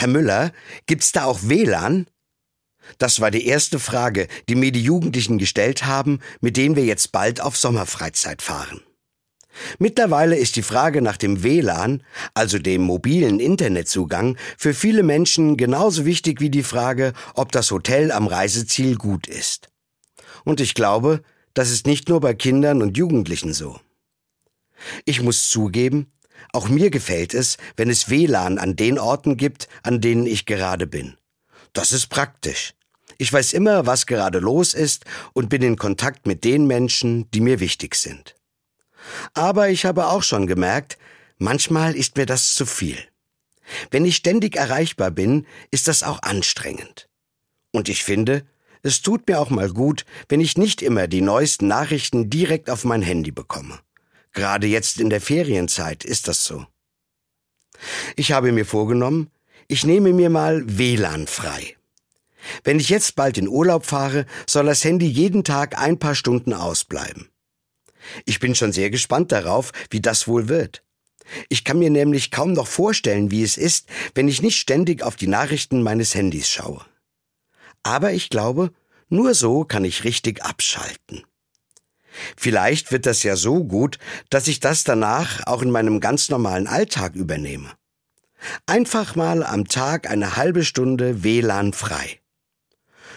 Herr Müller, gibt's da auch WLAN? Das war die erste Frage, die mir die Jugendlichen gestellt haben, mit denen wir jetzt bald auf Sommerfreizeit fahren. Mittlerweile ist die Frage nach dem WLAN, also dem mobilen Internetzugang, für viele Menschen genauso wichtig wie die Frage, ob das Hotel am Reiseziel gut ist. Und ich glaube, das ist nicht nur bei Kindern und Jugendlichen so. Ich muss zugeben, auch mir gefällt es, wenn es WLAN an den Orten gibt, an denen ich gerade bin. Das ist praktisch. Ich weiß immer, was gerade los ist und bin in Kontakt mit den Menschen, die mir wichtig sind. Aber ich habe auch schon gemerkt, manchmal ist mir das zu viel. Wenn ich ständig erreichbar bin, ist das auch anstrengend. Und ich finde, es tut mir auch mal gut, wenn ich nicht immer die neuesten Nachrichten direkt auf mein Handy bekomme. Gerade jetzt in der Ferienzeit ist das so. Ich habe mir vorgenommen, ich nehme mir mal WLAN frei. Wenn ich jetzt bald in Urlaub fahre, soll das Handy jeden Tag ein paar Stunden ausbleiben. Ich bin schon sehr gespannt darauf, wie das wohl wird. Ich kann mir nämlich kaum noch vorstellen, wie es ist, wenn ich nicht ständig auf die Nachrichten meines Handys schaue. Aber ich glaube, nur so kann ich richtig abschalten. Vielleicht wird das ja so gut, dass ich das danach auch in meinem ganz normalen Alltag übernehme. Einfach mal am Tag eine halbe Stunde WLAN frei.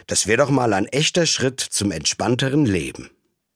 Das wäre doch mal ein echter Schritt zum entspannteren Leben.